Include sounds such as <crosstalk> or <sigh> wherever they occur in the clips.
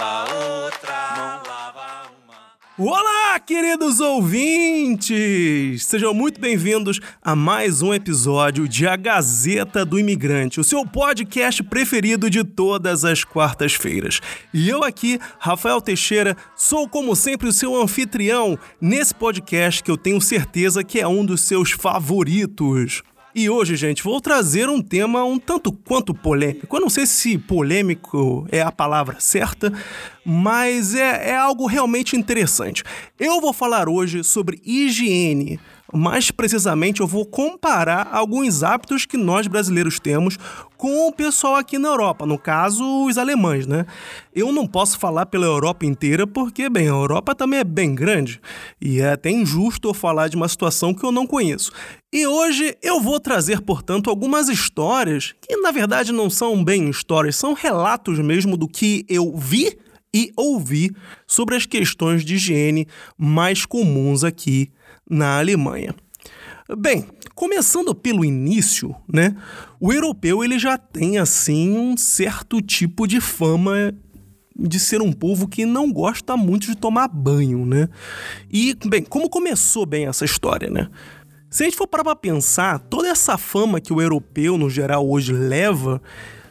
lava outra, lava uma. Olá, queridos ouvintes! Sejam muito bem-vindos a mais um episódio de A Gazeta do Imigrante, o seu podcast preferido de todas as quartas-feiras. E eu aqui, Rafael Teixeira, sou como sempre o seu anfitrião nesse podcast que eu tenho certeza que é um dos seus favoritos. E hoje, gente, vou trazer um tema um tanto quanto polêmico. Eu não sei se polêmico é a palavra certa, mas é, é algo realmente interessante. Eu vou falar hoje sobre higiene. Mais precisamente, eu vou comparar alguns hábitos que nós brasileiros temos com o pessoal aqui na Europa, no caso, os alemães, né? Eu não posso falar pela Europa inteira porque, bem, a Europa também é bem grande e é até injusto eu falar de uma situação que eu não conheço. E hoje eu vou trazer, portanto, algumas histórias que na verdade não são bem histórias, são relatos mesmo do que eu vi e ouvi sobre as questões de higiene mais comuns aqui na Alemanha. Bem, começando pelo início, né? O europeu ele já tem assim um certo tipo de fama de ser um povo que não gosta muito de tomar banho, né? E, bem, como começou bem essa história, né? Se a gente for parar pra pensar, toda essa fama que o europeu, no geral, hoje leva,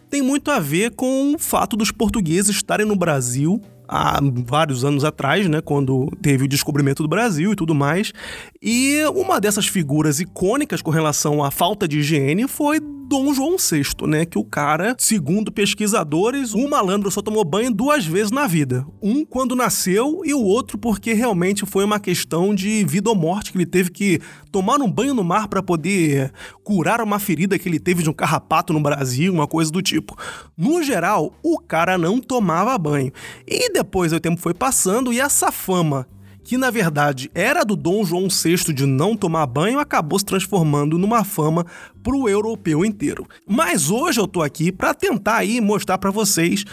tem muito a ver com o fato dos portugueses estarem no Brasil há vários anos atrás, né, quando teve o descobrimento do Brasil e tudo mais. E uma dessas figuras icônicas com relação à falta de higiene foi Dom João VI, né, que o cara, segundo pesquisadores, o malandro só tomou banho duas vezes na vida. Um quando nasceu e o outro porque realmente foi uma questão de vida ou morte que ele teve que tomar um banho no mar para poder curar uma ferida que ele teve de um carrapato no Brasil, uma coisa do tipo. No geral, o cara não tomava banho. E depois o tempo foi passando e essa fama que na verdade era do Dom João VI de não tomar banho, acabou se transformando numa fama para o europeu inteiro. Mas hoje eu tô aqui para tentar aí mostrar para vocês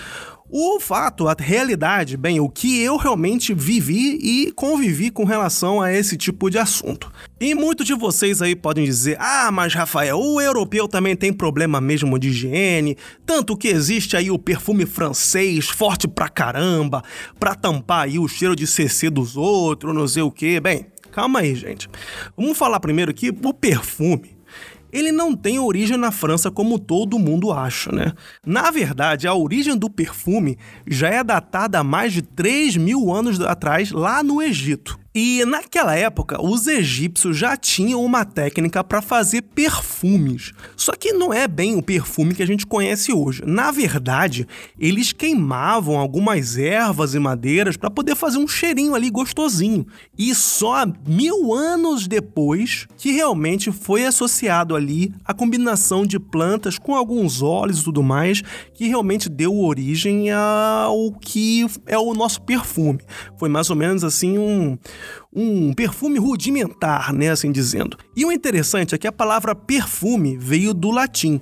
o fato, a realidade, bem, o que eu realmente vivi e convivi com relação a esse tipo de assunto. E muitos de vocês aí podem dizer: ah, mas Rafael, o europeu também tem problema mesmo de higiene, tanto que existe aí o perfume francês forte pra caramba, pra tampar aí o cheiro de CC dos outros, não sei o que. Bem, calma aí, gente. Vamos falar primeiro aqui o perfume ele não tem origem na França como todo mundo acha, né? Na verdade, a origem do perfume já é datada há mais de 3 mil anos atrás, lá no Egito. E naquela época, os egípcios já tinham uma técnica para fazer perfumes. Só que não é bem o perfume que a gente conhece hoje. Na verdade, eles queimavam algumas ervas e madeiras para poder fazer um cheirinho ali gostosinho. E só mil anos depois que realmente foi associado ali a combinação de plantas com alguns óleos e tudo mais, que realmente deu origem ao que é o nosso perfume. Foi mais ou menos assim um um perfume rudimentar, né, assim dizendo. E o interessante é que a palavra perfume veio do latim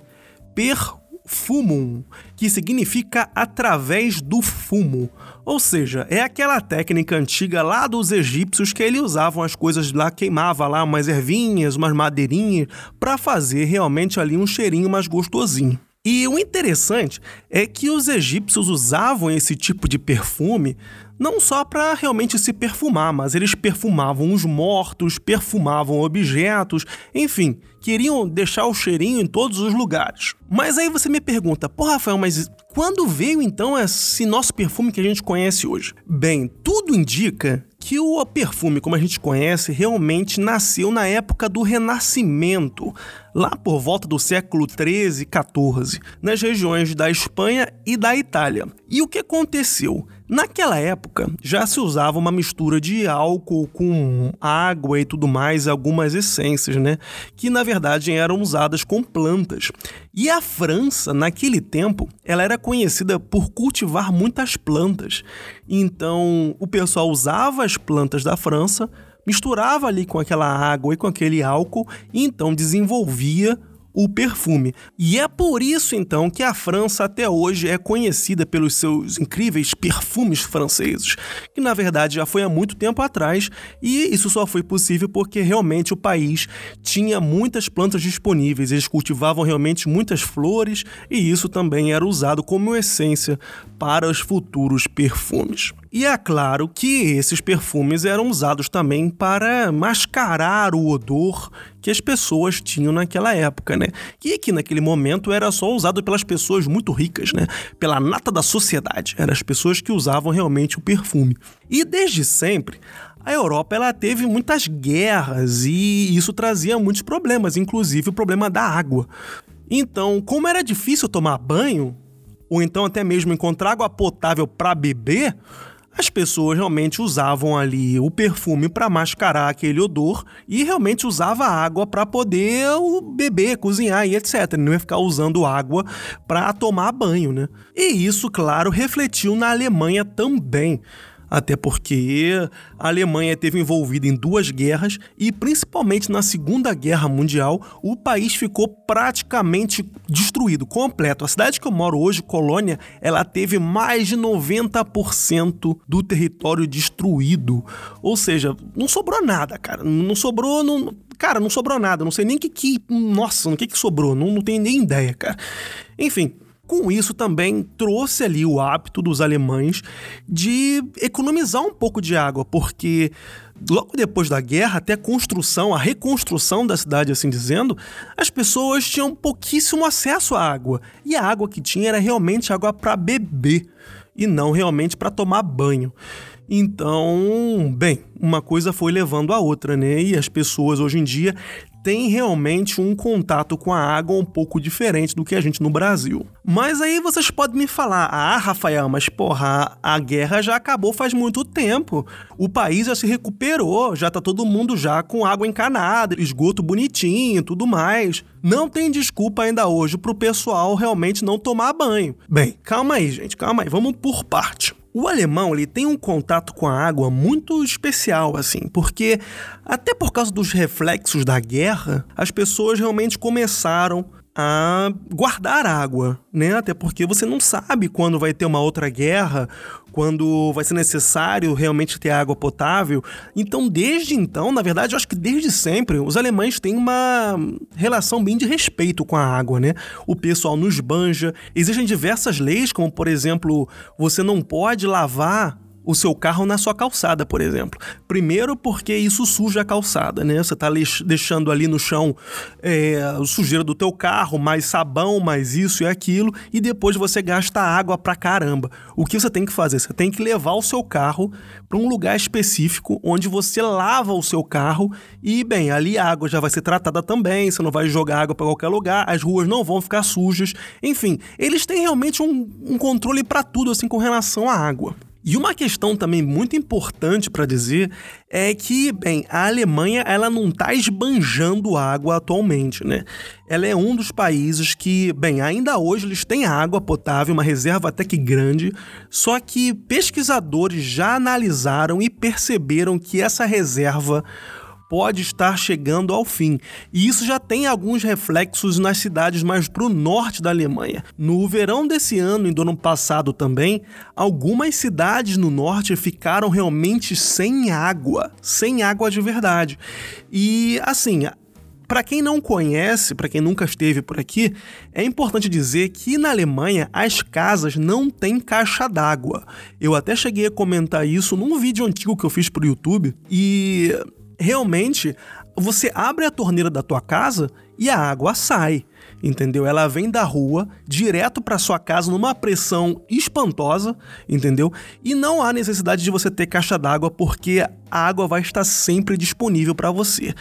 perfumum, que significa através do fumo. Ou seja, é aquela técnica antiga lá dos egípcios que eles usavam as coisas lá, queimava lá umas ervinhas, umas madeirinhas, para fazer realmente ali um cheirinho mais gostosinho. E o interessante é que os egípcios usavam esse tipo de perfume não só para realmente se perfumar, mas eles perfumavam os mortos, perfumavam objetos, enfim, queriam deixar o cheirinho em todos os lugares. Mas aí você me pergunta, pô, Rafael, mas quando veio então esse nosso perfume que a gente conhece hoje? Bem, tudo indica que o perfume, como a gente conhece, realmente nasceu na época do Renascimento, lá por volta do século 13 e 14, nas regiões da Espanha e da Itália. E o que aconteceu? Naquela época, já se usava uma mistura de álcool com água e tudo mais, algumas essências, né? Que na verdade eram usadas com plantas. E a França, naquele tempo, ela era conhecida por cultivar muitas plantas. Então, o pessoal usava as plantas da França, misturava ali com aquela água e com aquele álcool, e então desenvolvia o perfume. E é por isso então que a França até hoje é conhecida pelos seus incríveis perfumes franceses, que na verdade já foi há muito tempo atrás, e isso só foi possível porque realmente o país tinha muitas plantas disponíveis, eles cultivavam realmente muitas flores e isso também era usado como essência para os futuros perfumes. E é claro que esses perfumes eram usados também para mascarar o odor que as pessoas tinham naquela época, né? E que naquele momento era só usado pelas pessoas muito ricas, né? Pela nata da sociedade. Eram as pessoas que usavam realmente o perfume. E desde sempre, a Europa ela teve muitas guerras e isso trazia muitos problemas, inclusive o problema da água. Então, como era difícil tomar banho, ou então até mesmo encontrar água potável para beber, as pessoas realmente usavam ali o perfume para mascarar aquele odor e realmente usava água para poder beber, cozinhar e etc. Não ia ficar usando água para tomar banho, né? E isso, claro, refletiu na Alemanha também até porque a Alemanha esteve envolvida em duas guerras e, principalmente na Segunda Guerra Mundial, o país ficou praticamente destruído, completo. A cidade que eu moro hoje, Colônia, ela teve mais de 90% do território destruído. Ou seja, não sobrou nada, cara. Não sobrou. Não... Cara, não sobrou nada. Não sei nem o que, que. Nossa, o que, que sobrou. Não, não tenho nem ideia, cara. Enfim, com isso também trouxe ali o hábito dos alemães de economizar um pouco de água, porque logo depois da guerra, até a construção, a reconstrução da cidade, assim dizendo, as pessoas tinham pouquíssimo acesso à água. E a água que tinha era realmente água para beber e não realmente para tomar banho. Então, bem, uma coisa foi levando a outra, né? E as pessoas hoje em dia tem realmente um contato com a água um pouco diferente do que a gente no Brasil. Mas aí vocês podem me falar: ah, Rafael, mas porra, a guerra já acabou faz muito tempo. O país já se recuperou, já tá todo mundo já com água encanada, esgoto bonitinho tudo mais. Não tem desculpa ainda hoje pro pessoal realmente não tomar banho. Bem, calma aí, gente, calma aí, vamos por parte. O alemão ele tem um contato com a água muito especial, assim, porque até por causa dos reflexos da guerra, as pessoas realmente começaram a guardar água, né? Até porque você não sabe quando vai ter uma outra guerra, quando vai ser necessário realmente ter água potável. Então, desde então, na verdade, eu acho que desde sempre, os alemães têm uma relação bem de respeito com a água, né? O pessoal nos banja. Existem diversas leis, como por exemplo, você não pode lavar o seu carro na sua calçada, por exemplo. Primeiro, porque isso suja a calçada, né? Você está deixando ali no chão é, sujeira do teu carro, mais sabão, mais isso e aquilo, e depois você gasta água pra caramba. O que você tem que fazer? Você tem que levar o seu carro para um lugar específico onde você lava o seu carro e, bem, ali a água já vai ser tratada também, você não vai jogar água para qualquer lugar, as ruas não vão ficar sujas. Enfim, eles têm realmente um, um controle para tudo, assim, com relação à água. E uma questão também muito importante para dizer é que, bem, a Alemanha ela não está esbanjando água atualmente, né? Ela é um dos países que, bem, ainda hoje eles têm água potável, uma reserva até que grande, só que pesquisadores já analisaram e perceberam que essa reserva pode estar chegando ao fim. E isso já tem alguns reflexos nas cidades mais para o norte da Alemanha. No verão desse ano e do ano passado também, algumas cidades no norte ficaram realmente sem água, sem água de verdade. E assim, para quem não conhece, para quem nunca esteve por aqui, é importante dizer que na Alemanha as casas não têm caixa d'água. Eu até cheguei a comentar isso num vídeo antigo que eu fiz pro YouTube e realmente você abre a torneira da tua casa e a água sai, entendeu? Ela vem da rua direto para sua casa numa pressão espantosa, entendeu? E não há necessidade de você ter caixa d'água porque a água vai estar sempre disponível para você.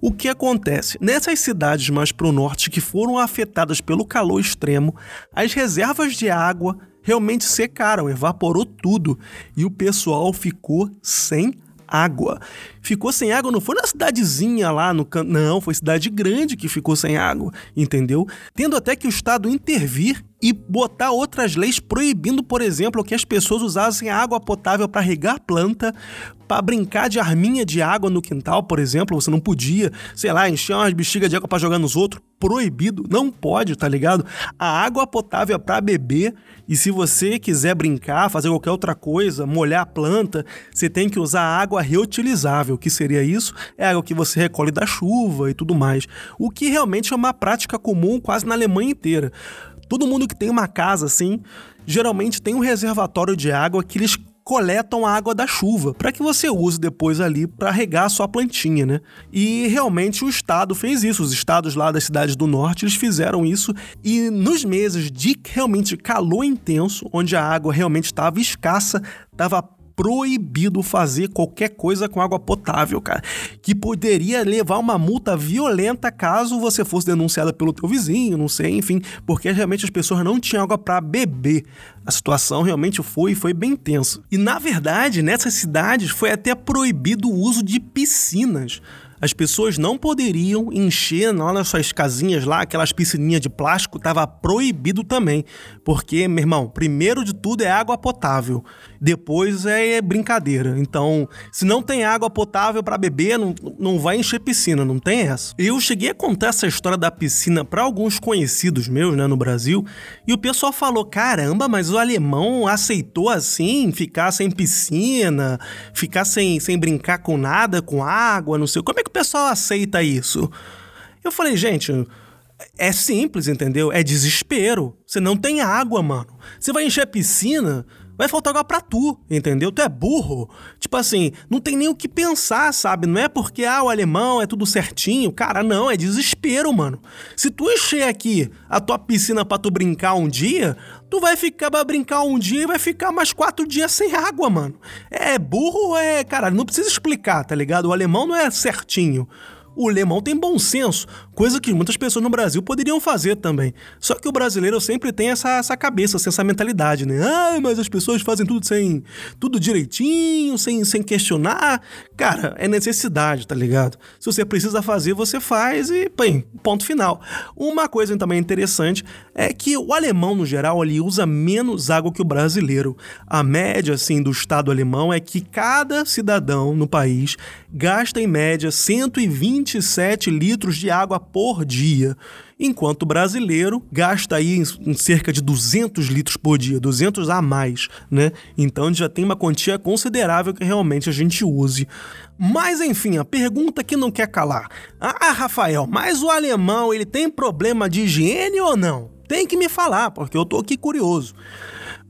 O que acontece? Nessas cidades mais para o norte que foram afetadas pelo calor extremo, as reservas de água realmente secaram, evaporou tudo e o pessoal ficou sem água. Ficou sem água, não foi na cidadezinha lá no canto, não, foi cidade grande que ficou sem água, entendeu? Tendo até que o Estado intervir e botar outras leis proibindo, por exemplo, que as pessoas usassem água potável para regar planta, para brincar de arminha de água no quintal, por exemplo, você não podia, sei lá, encher umas bexigas de água para jogar nos outros, proibido, não pode, tá ligado? A água potável é para beber e se você quiser brincar, fazer qualquer outra coisa, molhar a planta, você tem que usar água reutilizável. Que seria isso? É água que você recolhe da chuva e tudo mais. O que realmente é uma prática comum quase na Alemanha inteira. Todo mundo que tem uma casa assim, geralmente tem um reservatório de água que eles coletam a água da chuva para que você use depois ali para regar a sua plantinha, né? E realmente o estado fez isso. Os estados lá das cidades do norte eles fizeram isso e nos meses de realmente calor intenso, onde a água realmente estava escassa, estava proibido fazer qualquer coisa com água potável, cara. Que poderia levar uma multa violenta caso você fosse denunciada pelo teu vizinho, não sei, enfim, porque realmente as pessoas não tinham água para beber. A situação realmente foi foi bem tensa. E na verdade, nessas cidades foi até proibido o uso de piscinas as pessoas não poderiam encher lá nas suas casinhas lá, aquelas piscininhas de plástico, estava proibido também. Porque, meu irmão, primeiro de tudo é água potável, depois é brincadeira. Então, se não tem água potável para beber, não, não vai encher piscina, não tem essa. Eu cheguei a contar essa história da piscina para alguns conhecidos meus, né, no Brasil, e o pessoal falou: caramba, mas o alemão aceitou assim, ficar sem piscina, ficar sem, sem brincar com nada, com água, não sei. Como é que pessoal aceita isso? Eu falei, gente, é simples, entendeu? É desespero. Você não tem água, mano. Você vai encher a piscina, vai faltar água pra tu, entendeu? Tu é burro. Tipo assim, não tem nem o que pensar, sabe? Não é porque, ah, o alemão é tudo certinho. Cara, não, é desespero, mano. Se tu encher aqui a tua piscina pra tu brincar um dia, tu vai ficar pra brincar um dia e vai ficar mais quatro dias sem água, mano. É burro, é. Cara, não precisa explicar, tá ligado? O alemão não é certinho. O alemão tem bom senso, coisa que muitas pessoas no Brasil poderiam fazer também. Só que o brasileiro sempre tem essa, essa cabeça, essa mentalidade, né? Ah, mas as pessoas fazem tudo sem. tudo direitinho, sem, sem questionar. Cara, é necessidade, tá ligado? Se você precisa fazer, você faz e, bem, ponto final. Uma coisa também interessante é que o alemão, no geral, ele usa menos água que o brasileiro. A média, assim, do estado alemão é que cada cidadão no país gasta, em média, 127 litros de água por dia, enquanto o brasileiro gasta aí em cerca de 200 litros por dia, 200 a mais, né? Então já tem uma quantia considerável que realmente a gente use. Mas enfim, a pergunta que não quer calar. Ah, Rafael, mas o alemão ele tem problema de higiene ou não? Tem que me falar, porque eu tô aqui curioso.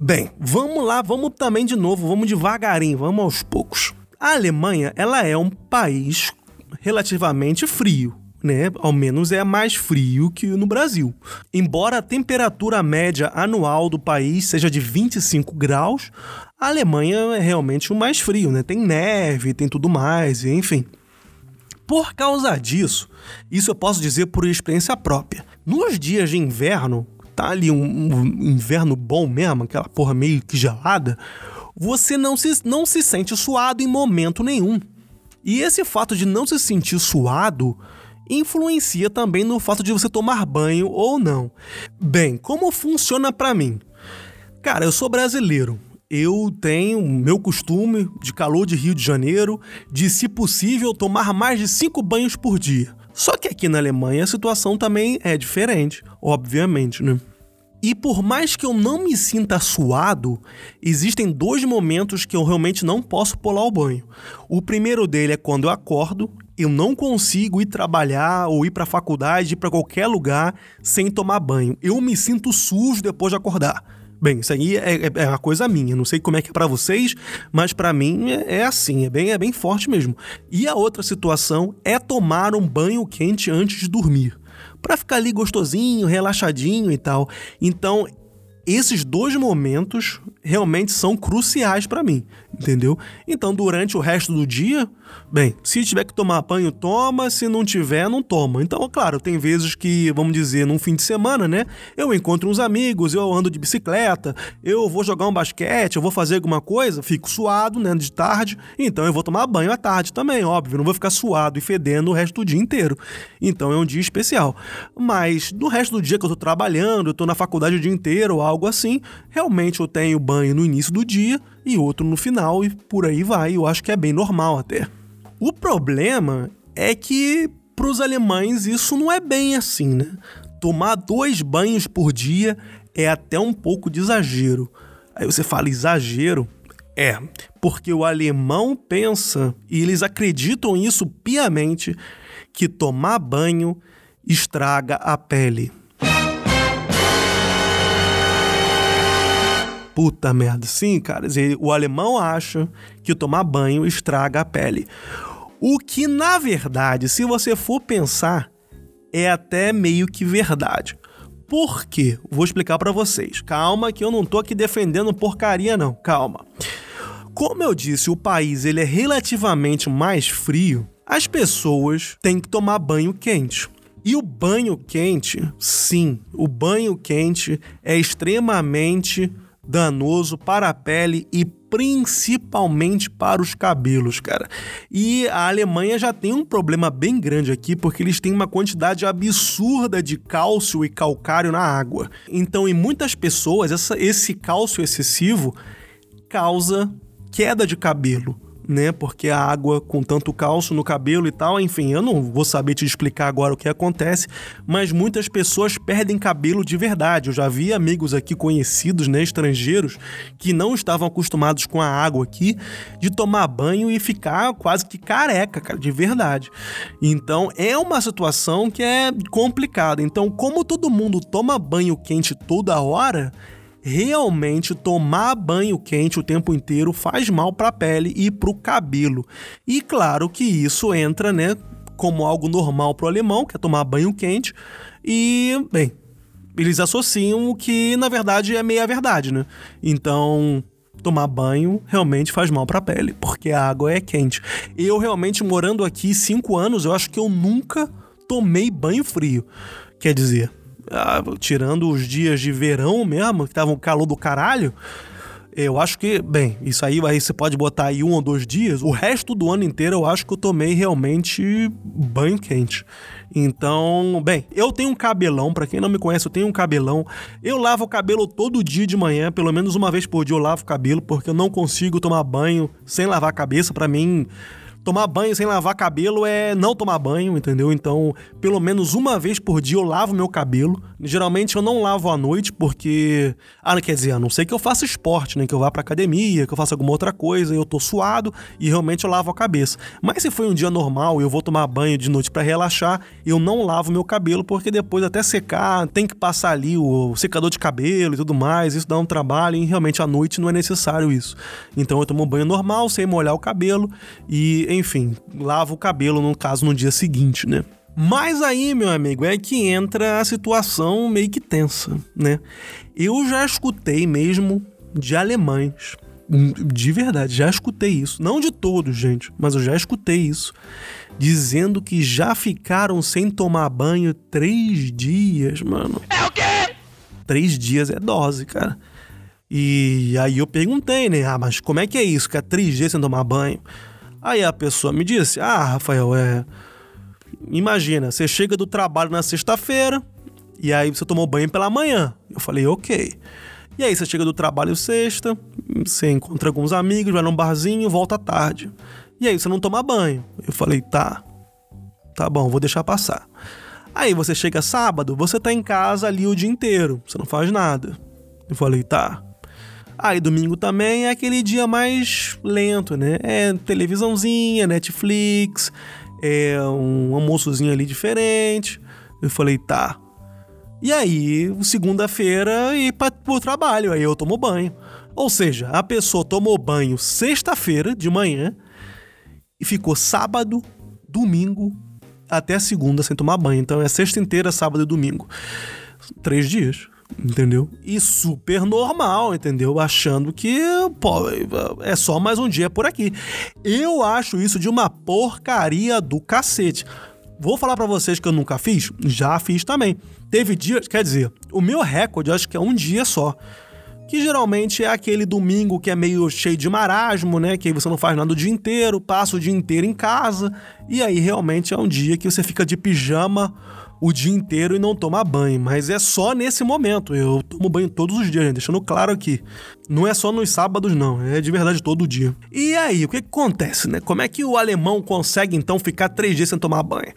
Bem, vamos lá, vamos também de novo, vamos devagarinho, vamos aos poucos. A Alemanha, ela é um país relativamente frio, né? Ao menos é mais frio que no Brasil. Embora a temperatura média anual do país seja de 25 graus, a Alemanha é realmente o mais frio, né? Tem neve, tem tudo mais, enfim. Por causa disso, isso eu posso dizer por experiência própria. Nos dias de inverno, tá ali um, um inverno bom mesmo, aquela porra meio que gelada, você não se, não se sente suado em momento nenhum. E esse fato de não se sentir suado influencia também no fato de você tomar banho ou não. Bem, como funciona para mim? Cara, eu sou brasileiro. Eu tenho meu costume de calor de Rio de Janeiro de, se possível, tomar mais de cinco banhos por dia. Só que aqui na Alemanha a situação também é diferente, obviamente, né? E por mais que eu não me sinta suado, existem dois momentos que eu realmente não posso pular o banho. O primeiro dele é quando eu acordo eu não consigo ir trabalhar ou ir para faculdade, ir para qualquer lugar sem tomar banho. Eu me sinto sujo depois de acordar. Bem, isso aí é, é, é uma coisa minha. Não sei como é que é para vocês, mas para mim é, é, assim, é bem, é bem forte mesmo. E a outra situação é tomar um banho quente antes de dormir, para ficar ali gostosinho, relaxadinho e tal. Então esses dois momentos realmente são cruciais para mim. Entendeu? Então, durante o resto do dia, bem, se tiver que tomar banho, toma, se não tiver, não toma. Então, claro, tem vezes que, vamos dizer, num fim de semana, né, eu encontro uns amigos, eu ando de bicicleta, eu vou jogar um basquete, eu vou fazer alguma coisa, fico suado, né, de tarde, então eu vou tomar banho à tarde também, óbvio, não vou ficar suado e fedendo o resto do dia inteiro. Então, é um dia especial. Mas, no resto do dia que eu tô trabalhando, eu tô na faculdade o dia inteiro, algo assim, realmente eu tenho banho no início do dia, e outro no final, e por aí vai. Eu acho que é bem normal até. O problema é que para os alemães isso não é bem assim, né? Tomar dois banhos por dia é até um pouco de exagero. Aí você fala exagero? É, porque o alemão pensa, e eles acreditam isso piamente, que tomar banho estraga a pele. Puta merda. Sim, cara. O alemão acha que tomar banho estraga a pele. O que, na verdade, se você for pensar, é até meio que verdade. Por quê? Vou explicar para vocês. Calma que eu não tô aqui defendendo porcaria não. Calma. Como eu disse, o país ele é relativamente mais frio. As pessoas têm que tomar banho quente. E o banho quente, sim, o banho quente é extremamente danoso para a pele e principalmente para os cabelos, cara. E a Alemanha já tem um problema bem grande aqui porque eles têm uma quantidade absurda de cálcio e calcário na água. Então, em muitas pessoas, essa, esse cálcio excessivo causa queda de cabelo né? Porque a água com tanto cálcio no cabelo e tal, enfim, eu não vou saber te explicar agora o que acontece, mas muitas pessoas perdem cabelo de verdade. Eu já vi amigos aqui conhecidos, né, estrangeiros, que não estavam acostumados com a água aqui, de tomar banho e ficar quase que careca, cara, de verdade. Então, é uma situação que é complicada. Então, como todo mundo toma banho quente toda hora, realmente tomar banho quente o tempo inteiro faz mal para a pele e para o cabelo. E claro que isso entra, né, como algo normal para o alemão, que é tomar banho quente. E, bem, eles associam o que na verdade é meia verdade, né? Então, tomar banho realmente faz mal para a pele, porque a água é quente. Eu realmente morando aqui cinco anos, eu acho que eu nunca tomei banho frio. Quer dizer, ah, tirando os dias de verão mesmo, que tava um calor do caralho, eu acho que, bem, isso aí, aí você pode botar aí um ou dois dias. O resto do ano inteiro eu acho que eu tomei realmente banho quente. Então, bem, eu tenho um cabelão, para quem não me conhece, eu tenho um cabelão. Eu lavo o cabelo todo dia de manhã, pelo menos uma vez por dia eu lavo o cabelo, porque eu não consigo tomar banho sem lavar a cabeça. Para mim, Tomar banho sem lavar cabelo é não tomar banho, entendeu? Então, pelo menos uma vez por dia eu lavo meu cabelo. Geralmente eu não lavo à noite porque. Ah, quer dizer, a não sei que eu faça esporte, né? Que eu vá pra academia, que eu faça alguma outra coisa, eu tô suado e realmente eu lavo a cabeça. Mas se foi um dia normal eu vou tomar banho de noite para relaxar, eu não lavo meu cabelo porque depois até secar, tem que passar ali o secador de cabelo e tudo mais. Isso dá um trabalho e realmente à noite não é necessário isso. Então eu tomo banho normal, sem molhar o cabelo e enfim, lava o cabelo, no caso, no dia seguinte, né? Mas aí, meu amigo, é que entra a situação meio que tensa, né? Eu já escutei mesmo de alemães, de verdade, já escutei isso. Não de todos, gente, mas eu já escutei isso. Dizendo que já ficaram sem tomar banho três dias, mano. É o quê? Três dias é dose, cara. E aí eu perguntei, né? Ah, mas como é que é isso? Que é três dias sem tomar banho? Aí a pessoa me disse: Ah, Rafael, é. Imagina, você chega do trabalho na sexta-feira e aí você tomou banho pela manhã. Eu falei: Ok. E aí você chega do trabalho sexta, você encontra alguns amigos, vai num barzinho, volta tarde. E aí você não toma banho. Eu falei: Tá. Tá bom, vou deixar passar. Aí você chega sábado, você tá em casa ali o dia inteiro, você não faz nada. Eu falei: Tá. Aí domingo também é aquele dia mais lento, né? É televisãozinha, Netflix, é um almoçozinho ali diferente. Eu falei, tá. E aí, segunda-feira, ir para o trabalho, aí eu tomo banho. Ou seja, a pessoa tomou banho sexta-feira de manhã e ficou sábado, domingo, até segunda sem tomar banho. Então é sexta inteira, sábado e domingo. Três dias. Entendeu? E super normal, entendeu? Achando que, pô, é só mais um dia por aqui. Eu acho isso de uma porcaria do cacete. Vou falar para vocês que eu nunca fiz? Já fiz também. Teve dias, quer dizer, o meu recorde acho que é um dia só que geralmente é aquele domingo que é meio cheio de marasmo, né? Que aí você não faz nada o dia inteiro, passa o dia inteiro em casa, e aí realmente é um dia que você fica de pijama o dia inteiro e não toma banho. Mas é só nesse momento. Eu tomo banho todos os dias, deixando claro aqui. Não é só nos sábados, não. É de verdade todo dia. E aí, o que, que acontece, né? Como é que o alemão consegue então ficar três dias sem tomar banho?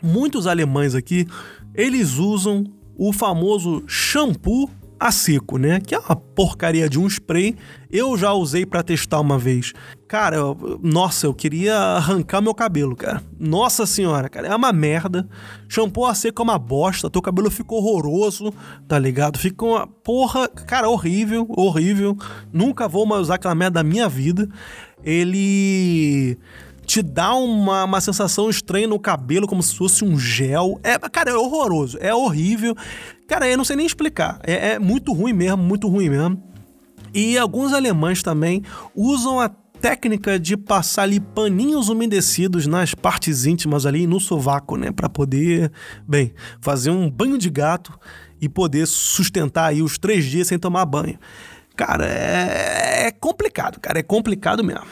Muitos alemães aqui, eles usam o famoso shampoo a seco, né? Que é uma porcaria de um spray. Eu já usei para testar uma vez. Cara, nossa, eu queria arrancar meu cabelo, cara. Nossa senhora, cara, é uma merda. Shampoo a seco é uma bosta. Teu cabelo fica horroroso, tá ligado? Fica uma porra, cara, horrível, horrível. Nunca vou mais usar aquela merda da minha vida. Ele te dá uma, uma sensação estranha no cabelo, como se fosse um gel. É, cara, é horroroso, é horrível. Cara, eu não sei nem explicar. É, é muito ruim mesmo, muito ruim mesmo. E alguns alemães também usam a técnica de passar ali paninhos umedecidos nas partes íntimas ali no sovaco, né, para poder, bem, fazer um banho de gato e poder sustentar aí os três dias sem tomar banho. Cara, é, é complicado, cara, é complicado mesmo.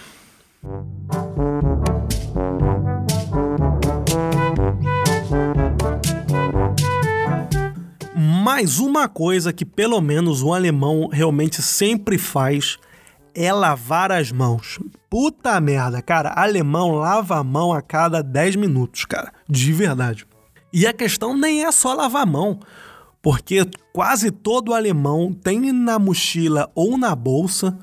Mas uma coisa que pelo menos o alemão realmente sempre faz é lavar as mãos. Puta merda, cara, alemão lava a mão a cada 10 minutos, cara, de verdade. E a questão nem é só lavar a mão, porque quase todo alemão tem na mochila ou na bolsa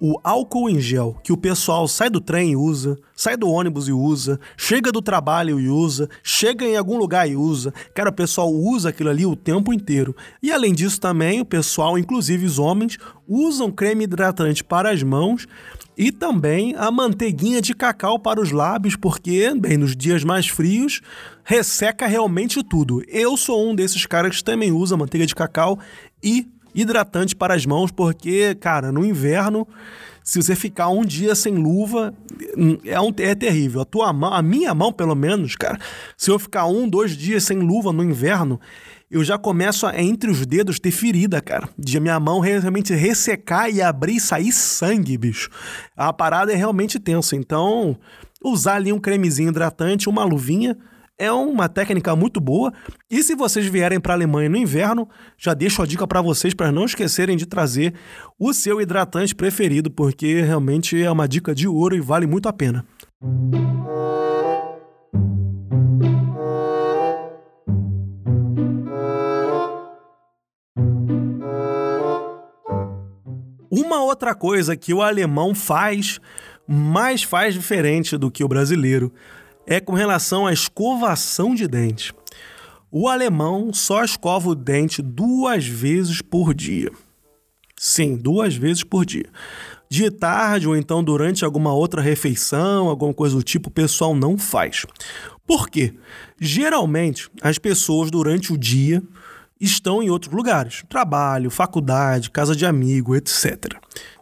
o álcool em gel, que o pessoal sai do trem e usa, sai do ônibus e usa, chega do trabalho e usa, chega em algum lugar e usa. Cara, o pessoal usa aquilo ali o tempo inteiro. E além disso também, o pessoal, inclusive os homens, usam creme hidratante para as mãos e também a manteiguinha de cacau para os lábios, porque, bem, nos dias mais frios, resseca realmente tudo. Eu sou um desses caras que também usa manteiga de cacau e hidratante para as mãos, porque, cara, no inverno, se você ficar um dia sem luva, é, um, é terrível. A tua mão, a minha mão, pelo menos, cara, se eu ficar um, dois dias sem luva no inverno, eu já começo a, entre os dedos, ter ferida, cara. De minha mão realmente ressecar e abrir e sair sangue, bicho. A parada é realmente tensa. Então, usar ali um cremezinho hidratante, uma luvinha, é uma técnica muito boa. E se vocês vierem para a Alemanha no inverno, já deixo a dica para vocês para não esquecerem de trazer o seu hidratante preferido, porque realmente é uma dica de ouro e vale muito a pena. Uma outra coisa que o alemão faz, mas faz diferente do que o brasileiro, é com relação à escovação de dente. O alemão só escova o dente duas vezes por dia. Sim, duas vezes por dia. De tarde ou então durante alguma outra refeição, alguma coisa do tipo, o pessoal não faz. Por quê? Geralmente, as pessoas durante o dia estão em outros lugares, trabalho, faculdade, casa de amigo, etc.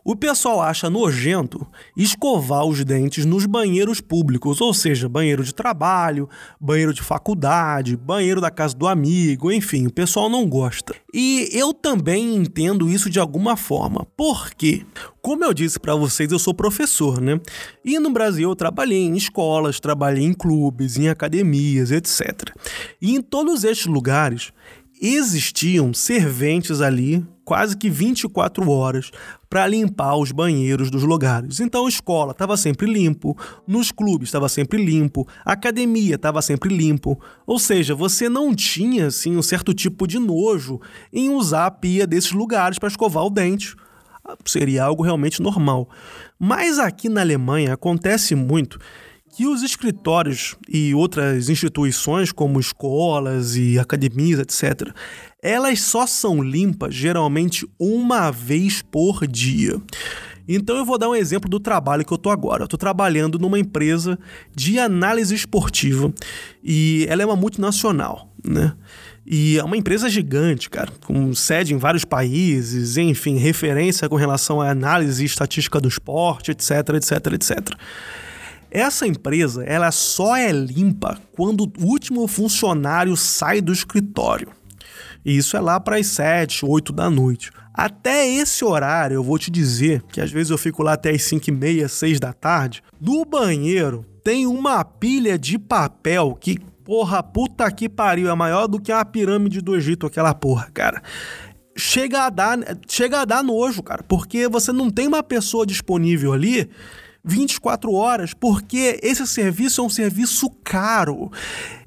O pessoal acha nojento escovar os dentes nos banheiros públicos, ou seja, banheiro de trabalho, banheiro de faculdade, banheiro da casa do amigo, enfim, o pessoal não gosta. E eu também entendo isso de alguma forma. Por quê? Como eu disse para vocês, eu sou professor, né? E no Brasil eu trabalhei em escolas, trabalhei em clubes, em academias, etc. E em todos estes lugares existiam serventes ali quase que 24 horas para limpar os banheiros dos lugares. Então a escola estava sempre limpo, nos clubes estava sempre limpo, a academia estava sempre limpo. Ou seja, você não tinha assim um certo tipo de nojo em usar a pia desses lugares para escovar o dente. Seria algo realmente normal. Mas aqui na Alemanha acontece muito que os escritórios e outras instituições, como escolas e academias, etc., elas só são limpas geralmente uma vez por dia. Então eu vou dar um exemplo do trabalho que eu tô agora. Eu tô trabalhando numa empresa de análise esportiva e ela é uma multinacional, né? E é uma empresa gigante, cara, com sede em vários países, enfim, referência com relação à análise estatística do esporte, etc, etc, etc. Essa empresa, ela só é limpa quando o último funcionário sai do escritório. E isso é lá para as 7, 8 da noite. Até esse horário, eu vou te dizer que às vezes eu fico lá até as 5 e meia, 6 da tarde. No banheiro tem uma pilha de papel que Porra, puta que pariu, é maior do que a pirâmide do Egito, aquela porra, cara. Chega a dar, chega a dar nojo, cara, porque você não tem uma pessoa disponível ali 24 horas, porque esse serviço é um serviço caro.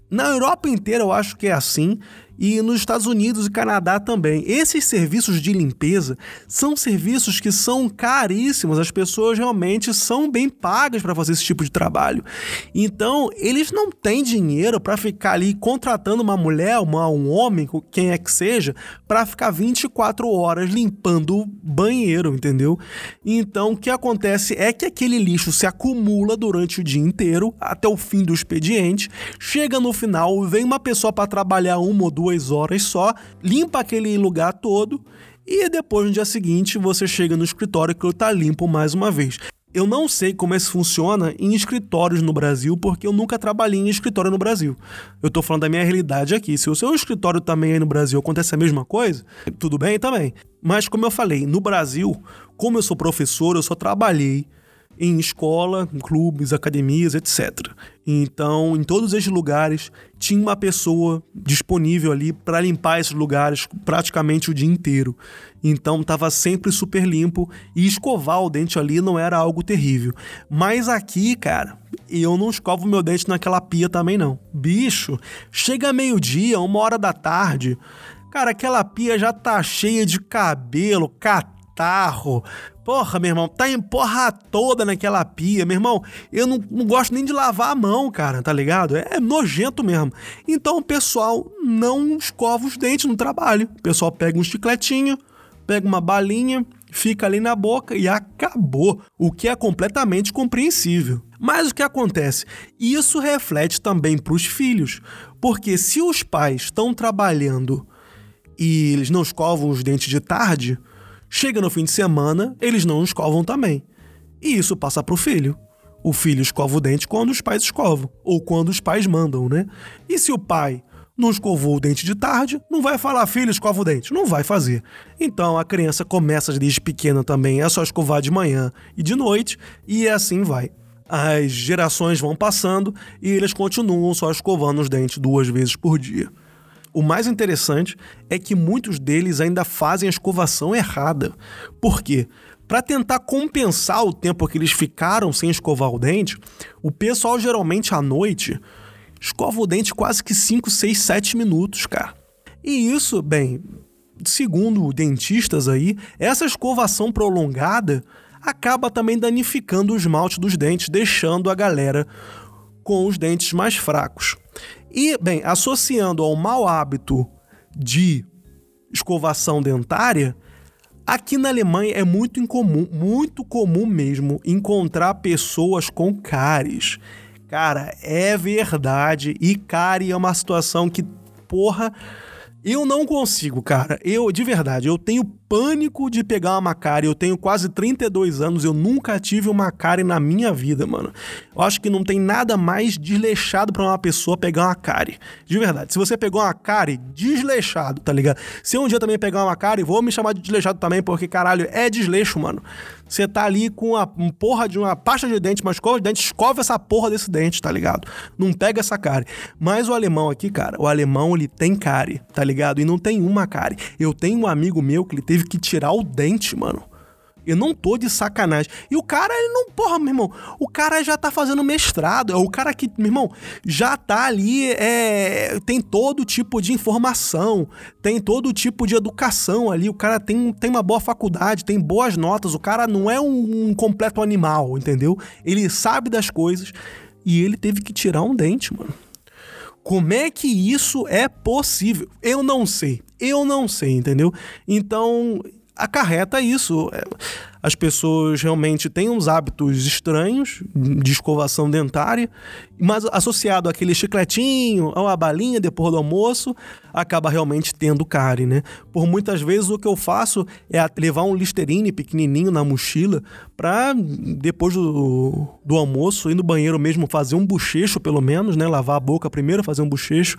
Na Europa inteira eu acho que é assim e nos Estados Unidos e Canadá também. Esses serviços de limpeza são serviços que são caríssimos, as pessoas realmente são bem pagas para fazer esse tipo de trabalho. Então, eles não têm dinheiro para ficar ali contratando uma mulher, uma, um homem, quem é que seja, para ficar 24 horas limpando o banheiro, entendeu? Então, o que acontece é que aquele lixo se acumula durante o dia inteiro, até o fim do expediente, chega no final, vem uma pessoa para trabalhar uma ou duas duas horas só, limpa aquele lugar todo e depois no dia seguinte você chega no escritório que ele tá limpo mais uma vez. Eu não sei como isso funciona em escritórios no Brasil, porque eu nunca trabalhei em escritório no Brasil. Eu tô falando da minha realidade aqui. Se o seu escritório também aí no Brasil acontece a mesma coisa, tudo bem também. Mas como eu falei, no Brasil, como eu sou professor, eu só trabalhei em escola, em clubes, academias, etc. Então, em todos esses lugares, tinha uma pessoa disponível ali para limpar esses lugares praticamente o dia inteiro. Então, estava sempre super limpo e escovar o dente ali não era algo terrível. Mas aqui, cara, eu não escovo meu dente naquela pia também não. Bicho, chega meio-dia, uma hora da tarde, cara, aquela pia já tá cheia de cabelo, catarro, Porra, meu irmão, tá em porra toda naquela pia, meu irmão. Eu não, não gosto nem de lavar a mão, cara, tá ligado? É, nojento mesmo. Então o pessoal não escova os dentes no trabalho. O pessoal pega um chicletinho, pega uma balinha, fica ali na boca e acabou. O que é completamente compreensível. Mas o que acontece? Isso reflete também para os filhos. Porque se os pais estão trabalhando e eles não escovam os dentes de tarde Chega no fim de semana, eles não escovam também. E isso passa para o filho. O filho escova o dente quando os pais escovam, ou quando os pais mandam, né? E se o pai não escovou o dente de tarde, não vai falar, filho, escova o dente. Não vai fazer. Então a criança começa desde pequena também, é só escovar de manhã e de noite, e assim vai. As gerações vão passando e eles continuam só escovando os dentes duas vezes por dia. O mais interessante é que muitos deles ainda fazem a escovação errada. Por quê? Para tentar compensar o tempo que eles ficaram sem escovar o dente, o pessoal geralmente à noite escova o dente quase que 5, 6, 7 minutos, cara. E isso, bem, segundo dentistas aí, essa escovação prolongada acaba também danificando o esmalte dos dentes, deixando a galera com os dentes mais fracos. E, bem, associando ao mau hábito de escovação dentária, aqui na Alemanha é muito incomum, muito comum mesmo, encontrar pessoas com cáries. Cara, é verdade. E cárie é uma situação que, porra, eu não consigo, cara. Eu, de verdade, eu tenho pânico de pegar uma Macari. Eu tenho quase 32 anos, eu nunca tive uma Macari na minha vida, mano. Eu acho que não tem nada mais desleixado para uma pessoa pegar uma Macari. De verdade. Se você pegou uma Macari, desleixado, tá ligado? Se um dia também pegar uma Macari, vou me chamar de desleixado também, porque caralho, é desleixo, mano. Você tá ali com a um porra de uma pasta de dente, uma escova de dente, escova essa porra desse dente, tá ligado? Não pega essa cárie. Mas o alemão aqui, cara, o alemão ele tem cárie, tá ligado? E não tem uma cárie. Eu tenho um amigo meu que ele teve que tirar o dente, mano. Eu não tô de sacanagem. E o cara, ele não, porra, meu irmão, o cara já tá fazendo mestrado. É o cara que, meu irmão, já tá ali, é, tem todo tipo de informação, tem todo tipo de educação ali. O cara tem, tem uma boa faculdade, tem boas notas. O cara não é um, um completo animal, entendeu? Ele sabe das coisas e ele teve que tirar um dente, mano. Como é que isso é possível? Eu não sei. Eu não sei, entendeu? Então, acarreta isso. As pessoas realmente têm uns hábitos estranhos de escovação dentária, mas associado àquele chicletinho ou a balinha depois do almoço, acaba realmente tendo cárie, né? Por muitas vezes o que eu faço é levar um Listerine pequenininho na mochila para depois do, do almoço ir no banheiro mesmo fazer um bochecho pelo menos, né? Lavar a boca primeiro, fazer um bochecho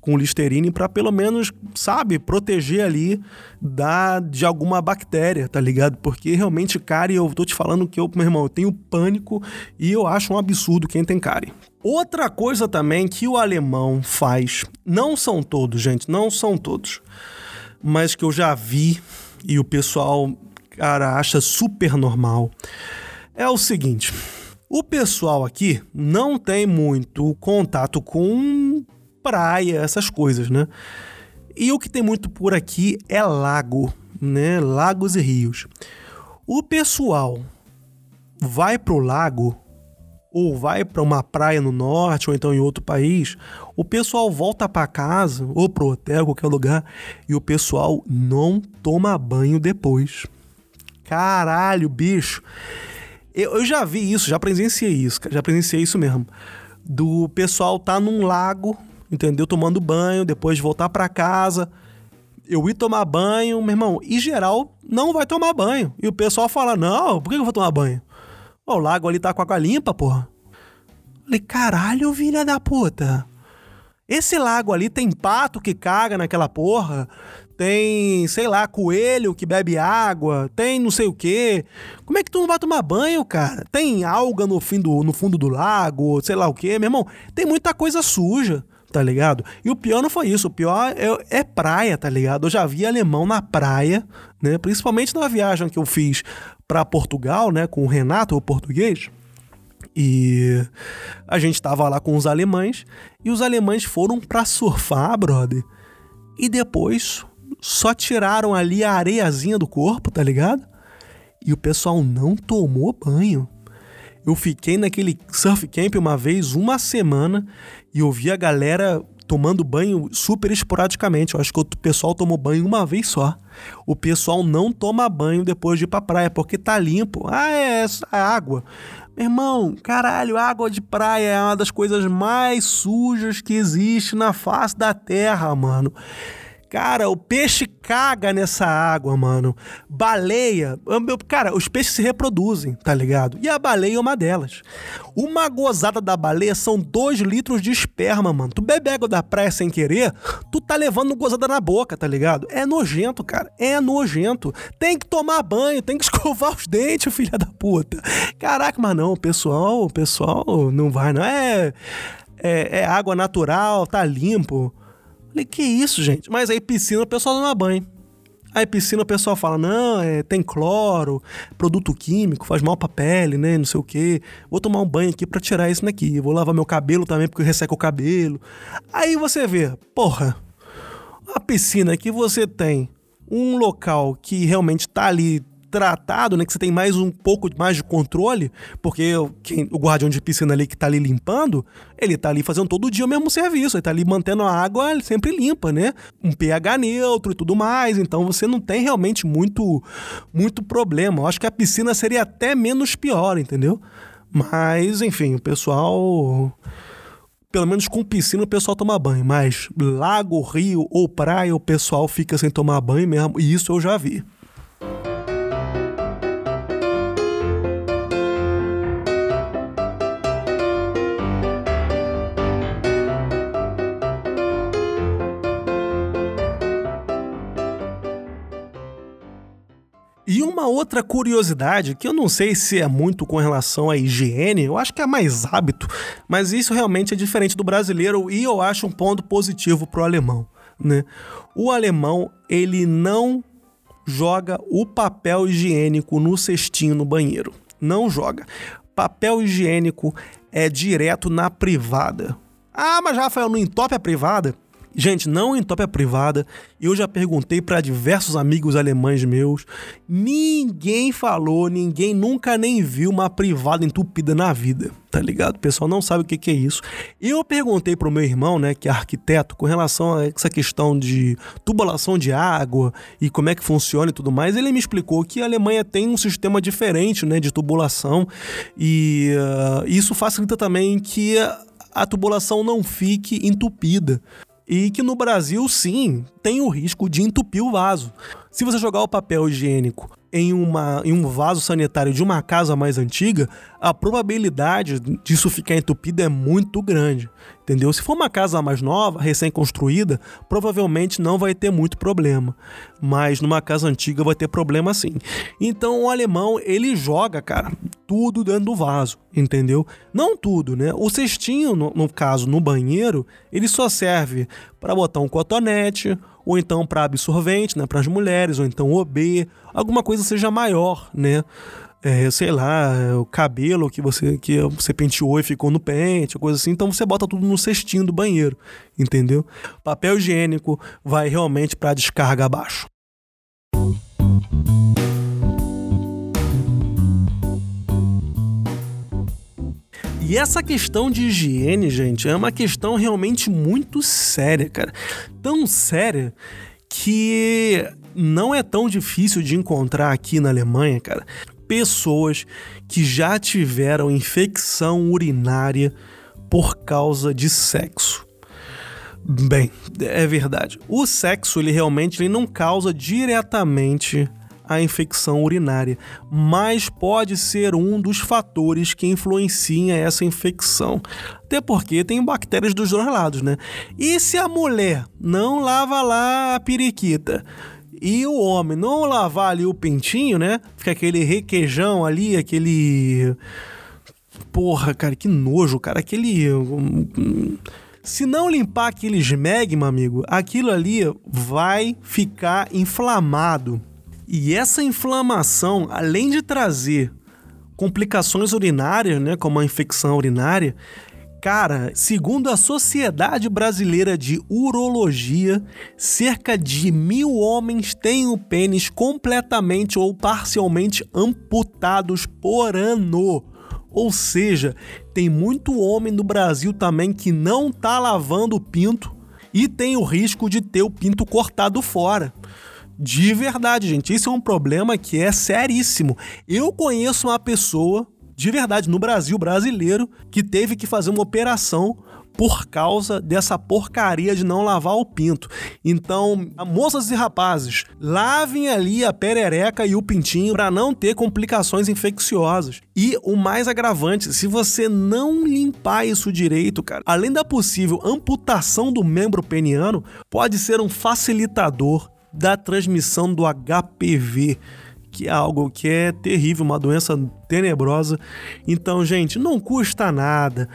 com Listerine para pelo menos, sabe, proteger ali da de alguma bactéria, tá ligado? Porque realmente cárie, eu tô te falando que eu, meu irmão, eu tenho pânico e eu acho um absurdo quem tem cárie. Outra coisa também que o alemão faz, não são todos, gente, não são todos, mas que eu já vi e o pessoal, cara, acha super normal, é o seguinte: o pessoal aqui não tem muito contato com praia, essas coisas, né? E o que tem muito por aqui é lago, né? Lagos e rios. O pessoal vai pro lago ou vai para uma praia no norte ou então em outro país, o pessoal volta para casa ou pro hotel, qualquer lugar, e o pessoal não toma banho depois. Caralho, bicho. Eu, eu já vi isso, já presenciei isso, já presenciei isso mesmo. Do pessoal tá num lago, entendeu? Tomando banho, depois de voltar para casa. Eu ir tomar banho, meu irmão, e geral não vai tomar banho. E o pessoal fala: Não, por que eu vou tomar banho? o lago ali tá com água limpa, porra. Falei, caralho, filha da puta. Esse lago ali tem pato que caga naquela porra. Tem, sei lá, coelho que bebe água. Tem não sei o quê. Como é que tu não vai tomar banho, cara? Tem alga no, fim do, no fundo do lago, sei lá o quê. Meu irmão, tem muita coisa suja tá ligado? E o pior não foi isso, o pior é, é, praia, tá ligado? Eu já vi alemão na praia, né? Principalmente na viagem que eu fiz para Portugal, né, com o Renato, o português. E a gente tava lá com os alemães e os alemães foram para surfar, brother. E depois só tiraram ali a areiazinha do corpo, tá ligado? E o pessoal não tomou banho. Eu fiquei naquele surf camp uma vez, uma semana, e eu vi a galera tomando banho super esporadicamente. Eu acho que o pessoal tomou banho uma vez só. O pessoal não toma banho depois de ir pra praia, porque tá limpo. Ah, é, é água. Meu irmão, caralho, água de praia é uma das coisas mais sujas que existe na face da terra, mano. Cara, o peixe caga nessa água, mano. Baleia. Cara, os peixes se reproduzem, tá ligado? E a baleia é uma delas. Uma gozada da baleia são 2 litros de esperma, mano. Tu bebe água da praia sem querer, tu tá levando gozada na boca, tá ligado? É nojento, cara. É nojento. Tem que tomar banho, tem que <laughs> escovar os dentes, filha da puta. Caraca, mas não, pessoal, pessoal não vai, não. É, é, é água natural, tá limpo. Falei, que isso, gente? Mas aí piscina o pessoal toma banho. Aí piscina o pessoal fala, não, é, tem cloro, produto químico, faz mal pra pele, né, não sei o quê. Vou tomar um banho aqui para tirar isso daqui. Vou lavar meu cabelo também porque resseca o cabelo. Aí você vê, porra, a piscina que você tem um local que realmente tá ali tratado, né? Que você tem mais um pouco mais de controle, porque quem, o guardião de piscina ali que tá ali limpando, ele tá ali fazendo todo dia o mesmo serviço, ele tá ali mantendo a água sempre limpa, né? Um pH neutro e tudo mais, então você não tem realmente muito, muito problema. Eu acho que a piscina seria até menos pior, entendeu? Mas, enfim, o pessoal pelo menos com piscina o pessoal toma banho, mas lago, rio ou praia o pessoal fica sem tomar banho mesmo, e isso eu já vi. Outra curiosidade, que eu não sei se é muito com relação à higiene, eu acho que é mais hábito, mas isso realmente é diferente do brasileiro e eu acho um ponto positivo pro alemão, né? O alemão, ele não joga o papel higiênico no cestinho no banheiro. Não joga. Papel higiênico é direto na privada. Ah, mas Rafael, não entope a privada? Gente, não entope a privada. Eu já perguntei para diversos amigos alemães meus. Ninguém falou, ninguém nunca nem viu uma privada entupida na vida, tá ligado? O pessoal não sabe o que, que é isso. Eu perguntei pro meu irmão, né, que é arquiteto, com relação a essa questão de tubulação de água e como é que funciona e tudo mais. Ele me explicou que a Alemanha tem um sistema diferente, né, de tubulação e uh, isso facilita também que a tubulação não fique entupida e que no Brasil, sim, tem o risco de entupir o vaso. Se você jogar o papel higiênico em, uma, em um vaso sanitário de uma casa mais antiga, a probabilidade disso ficar entupido é muito grande, entendeu? Se for uma casa mais nova, recém-construída, provavelmente não vai ter muito problema, mas numa casa antiga vai ter problema sim. Então o alemão, ele joga, cara, tudo dentro do vaso, entendeu? Não tudo, né? O cestinho, no, no caso, no banheiro, ele só serve para botar um cotonete, ou então para absorvente, né, para as mulheres, ou então OB, alguma coisa seja maior, né? É, sei lá, o cabelo que você que você penteou e ficou no pente, coisa assim, então você bota tudo no cestinho do banheiro, entendeu? Papel higiênico vai realmente para descarga abaixo. E essa questão de higiene, gente, é uma questão realmente muito séria, cara. Tão séria que não é tão difícil de encontrar aqui na Alemanha, cara, pessoas que já tiveram infecção urinária por causa de sexo. Bem, é verdade. O sexo ele realmente ele não causa diretamente a infecção urinária, mas pode ser um dos fatores que influencia essa infecção. Até porque tem bactérias dos dois lados, né? E se a mulher não lava lá a periquita? E o homem não lavar ali o pintinho, né? Fica aquele requeijão ali, aquele. Porra, cara, que nojo, cara. Aquele. Se não limpar aquele esmegma, amigo, aquilo ali vai ficar inflamado. E essa inflamação, além de trazer complicações urinárias, né, como a infecção urinária, cara, segundo a Sociedade Brasileira de Urologia, cerca de mil homens têm o pênis completamente ou parcialmente amputados por ano. Ou seja, tem muito homem no Brasil também que não tá lavando o pinto e tem o risco de ter o pinto cortado fora. De verdade, gente. Isso é um problema que é seríssimo. Eu conheço uma pessoa, de verdade, no Brasil brasileiro, que teve que fazer uma operação por causa dessa porcaria de não lavar o pinto. Então, moças e rapazes, lavem ali a perereca e o pintinho para não ter complicações infecciosas. E o mais agravante, se você não limpar isso direito, cara, além da possível amputação do membro peniano, pode ser um facilitador da transmissão do HPV, que é algo que é terrível, uma doença tenebrosa. Então, gente, não custa nada.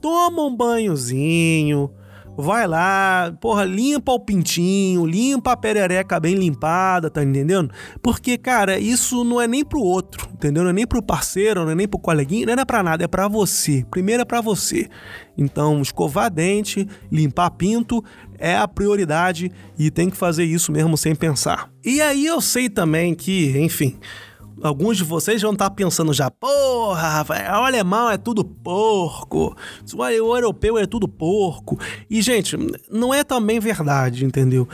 Toma um banhozinho, vai lá, porra, limpa o pintinho, limpa a perereca bem limpada, tá entendendo? Porque, cara, isso não é nem pro outro, entendeu? Não é nem pro parceiro, não é nem pro coleguinha, não é pra nada, é pra você. Primeiro é pra você. Então, escovar dente, limpar pinto é a prioridade e tem que fazer isso mesmo sem pensar. E aí eu sei também que, enfim, alguns de vocês vão estar pensando já, porra, o alemão é tudo porco, o europeu é tudo porco. E, gente, não é também verdade, entendeu?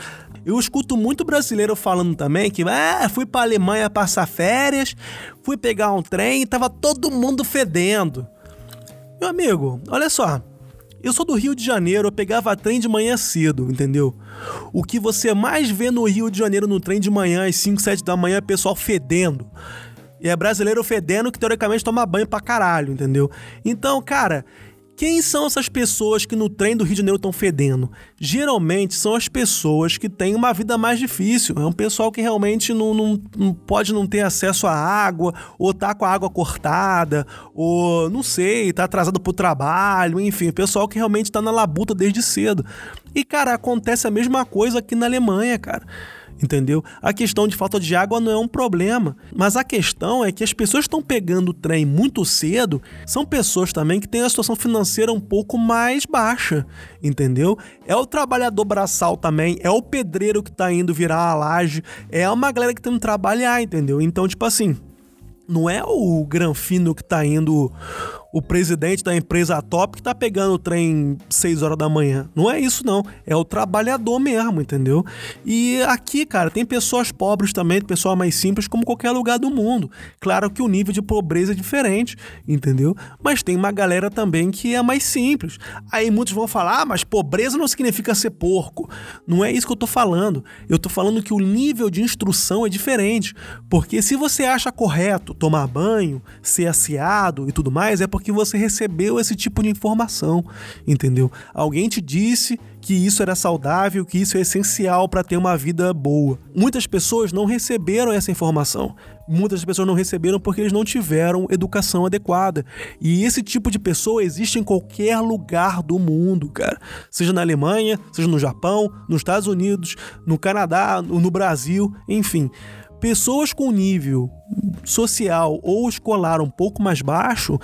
Eu escuto muito brasileiro falando também que ah, fui pra Alemanha passar férias, fui pegar um trem e tava todo mundo fedendo. Meu amigo, olha só. Eu sou do Rio de Janeiro, eu pegava trem de manhã cedo, entendeu? O que você mais vê no Rio de Janeiro no trem de manhã, às 5, 7 da manhã, é pessoal fedendo. E é brasileiro fedendo que teoricamente toma banho pra caralho, entendeu? Então, cara, quem são essas pessoas que no trem do Rio de Janeiro estão fedendo? Geralmente são as pessoas que têm uma vida mais difícil. É um pessoal que realmente não, não, não pode não ter acesso à água, ou tá com a água cortada, ou não sei, tá atrasado pro trabalho, enfim, pessoal que realmente tá na labuta desde cedo. E, cara, acontece a mesma coisa aqui na Alemanha, cara. Entendeu? A questão de falta de água não é um problema, mas a questão é que as pessoas que estão pegando o trem muito cedo são pessoas também que têm a situação financeira um pouco mais baixa, entendeu? É o trabalhador braçal também, é o pedreiro que está indo virar a laje, é uma galera que tem que trabalhar, entendeu? Então, tipo assim, não é o granfino que tá indo o presidente da empresa top que tá pegando o trem 6 horas da manhã. Não é isso, não. É o trabalhador mesmo, entendeu? E aqui, cara, tem pessoas pobres também, pessoas mais simples, como qualquer lugar do mundo. Claro que o nível de pobreza é diferente, entendeu? Mas tem uma galera também que é mais simples. Aí muitos vão falar, ah, mas pobreza não significa ser porco. Não é isso que eu tô falando. Eu tô falando que o nível de instrução é diferente. Porque se você acha correto tomar banho, ser assiado e tudo mais, é porque porque você recebeu esse tipo de informação, entendeu? Alguém te disse que isso era saudável, que isso é essencial para ter uma vida boa. Muitas pessoas não receberam essa informação. Muitas pessoas não receberam porque eles não tiveram educação adequada. E esse tipo de pessoa existe em qualquer lugar do mundo, cara. Seja na Alemanha, seja no Japão, nos Estados Unidos, no Canadá, no Brasil, enfim pessoas com nível social ou escolar um pouco mais baixo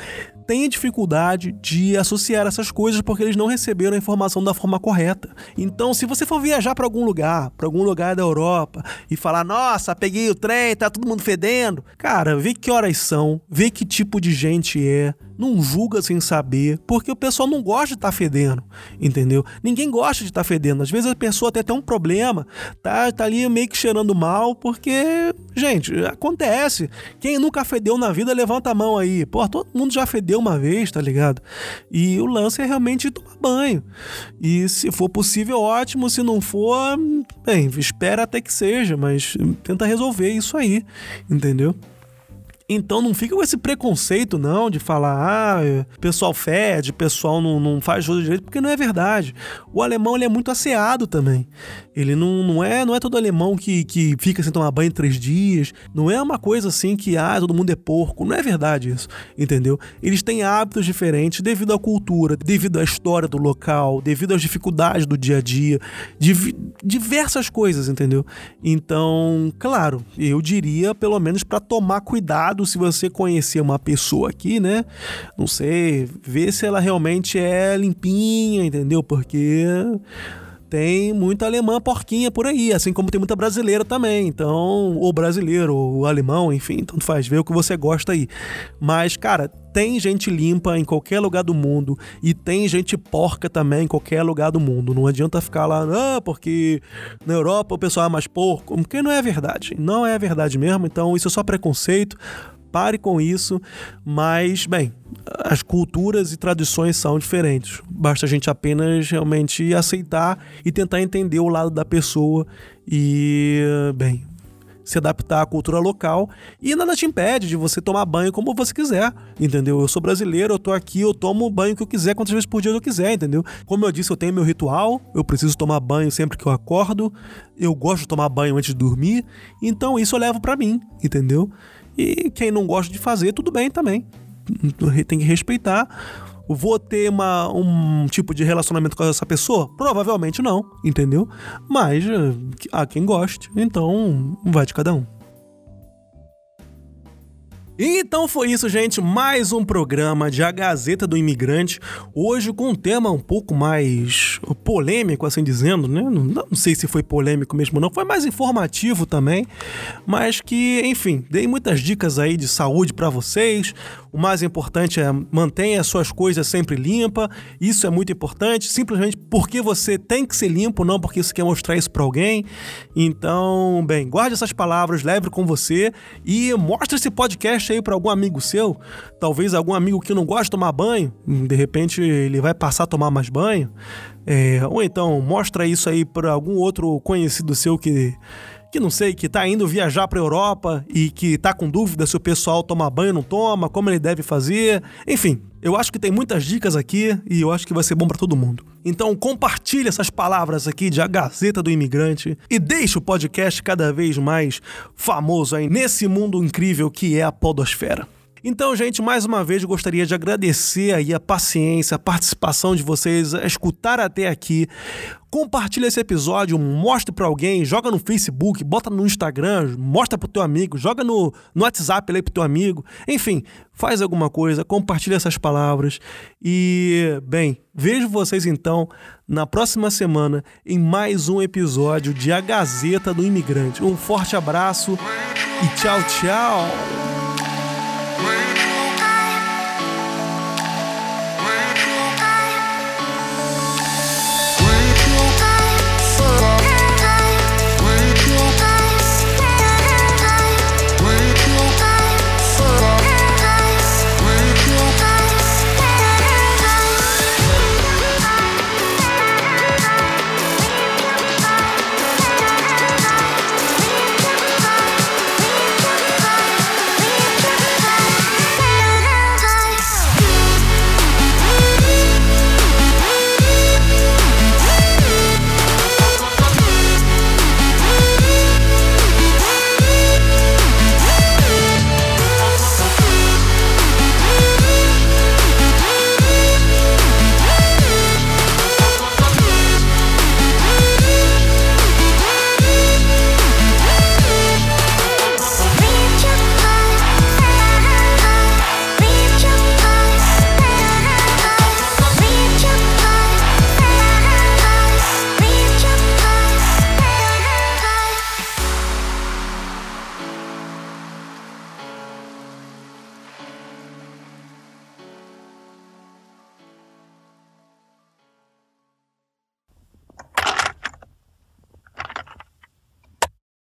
têm dificuldade de associar essas coisas porque eles não receberam a informação da forma correta. Então, se você for viajar para algum lugar, para algum lugar da Europa e falar: "Nossa, peguei o trem, tá todo mundo fedendo". Cara, vê que horas são, vê que tipo de gente é, não julga sem saber, porque o pessoal não gosta de estar tá fedendo, entendeu? Ninguém gosta de estar tá fedendo. Às vezes a pessoa até tem um problema, tá, tá ali meio que cheirando mal, porque, gente, acontece. Quem nunca fedeu na vida, levanta a mão aí. Pô, todo mundo já fedeu uma vez, tá ligado? E o lance é realmente tomar banho. E se for possível, ótimo. Se não for, bem, espera até que seja, mas tenta resolver isso aí, entendeu? Então não fica com esse preconceito, não, de falar, ah, pessoal fede, pessoal não, não faz tudo direito, porque não é verdade. O alemão ele é muito asseado também. Ele não, não, é, não é todo alemão que, que fica sem tomar banho três dias. Não é uma coisa assim que, ah, todo mundo é porco. Não é verdade isso, entendeu? Eles têm hábitos diferentes devido à cultura, devido à história do local, devido às dificuldades do dia a dia, div diversas coisas, entendeu? Então, claro, eu diria, pelo menos para tomar cuidado se você conhecer uma pessoa aqui, né? Não sei, ver se ela realmente é limpinha, entendeu? Porque tem muita alemã porquinha por aí, assim como tem muita brasileira também. Então, ou brasileiro, ou alemão, enfim, tanto faz, vê o que você gosta aí. Mas, cara, tem gente limpa em qualquer lugar do mundo e tem gente porca também em qualquer lugar do mundo. Não adianta ficar lá, ah, porque na Europa o pessoal é mais porco, porque não é verdade. Não é verdade mesmo, então isso é só preconceito pare com isso, mas, bem, as culturas e tradições são diferentes. Basta a gente apenas realmente aceitar e tentar entender o lado da pessoa e, bem, se adaptar à cultura local e nada te impede de você tomar banho como você quiser, entendeu? Eu sou brasileiro, eu tô aqui, eu tomo o banho que eu quiser, quantas vezes por dia eu quiser, entendeu? Como eu disse, eu tenho meu ritual, eu preciso tomar banho sempre que eu acordo, eu gosto de tomar banho antes de dormir, então isso eu levo para mim, entendeu? E quem não gosta de fazer, tudo bem também. Tem que respeitar. Vou ter uma, um tipo de relacionamento com essa pessoa? Provavelmente não, entendeu? Mas eh, há quem goste, então vai de cada um. Então foi isso, gente. Mais um programa de A Gazeta do Imigrante. Hoje com um tema um pouco mais polêmico, assim dizendo, né? Não, não sei se foi polêmico mesmo, não. Foi mais informativo também. Mas que, enfim, dei muitas dicas aí de saúde para vocês. O mais importante é mantenha as suas coisas sempre limpas. Isso é muito importante, simplesmente porque você tem que ser limpo, não porque você quer mostrar isso para alguém. Então, bem, guarde essas palavras, leve com você e mostre esse podcast aí para algum amigo seu. Talvez algum amigo que não gosta de tomar banho, de repente ele vai passar a tomar mais banho. É, ou então mostra isso aí para algum outro conhecido seu que que não sei, que tá indo viajar para Europa e que tá com dúvida se o pessoal toma banho ou não toma, como ele deve fazer. Enfim, eu acho que tem muitas dicas aqui e eu acho que vai ser bom para todo mundo. Então compartilhe essas palavras aqui de A Gazeta do Imigrante e deixe o podcast cada vez mais famoso aí nesse mundo incrível que é a podosfera. Então, gente, mais uma vez gostaria de agradecer aí a paciência, a participação de vocês, a escutar até aqui. compartilha esse episódio, mostra para alguém, joga no Facebook, bota no Instagram, mostra pro teu amigo, joga no, no WhatsApp ali pro teu amigo. Enfim, faz alguma coisa, compartilha essas palavras. E, bem, vejo vocês então na próxima semana em mais um episódio de A Gazeta do Imigrante. Um forte abraço e tchau, tchau!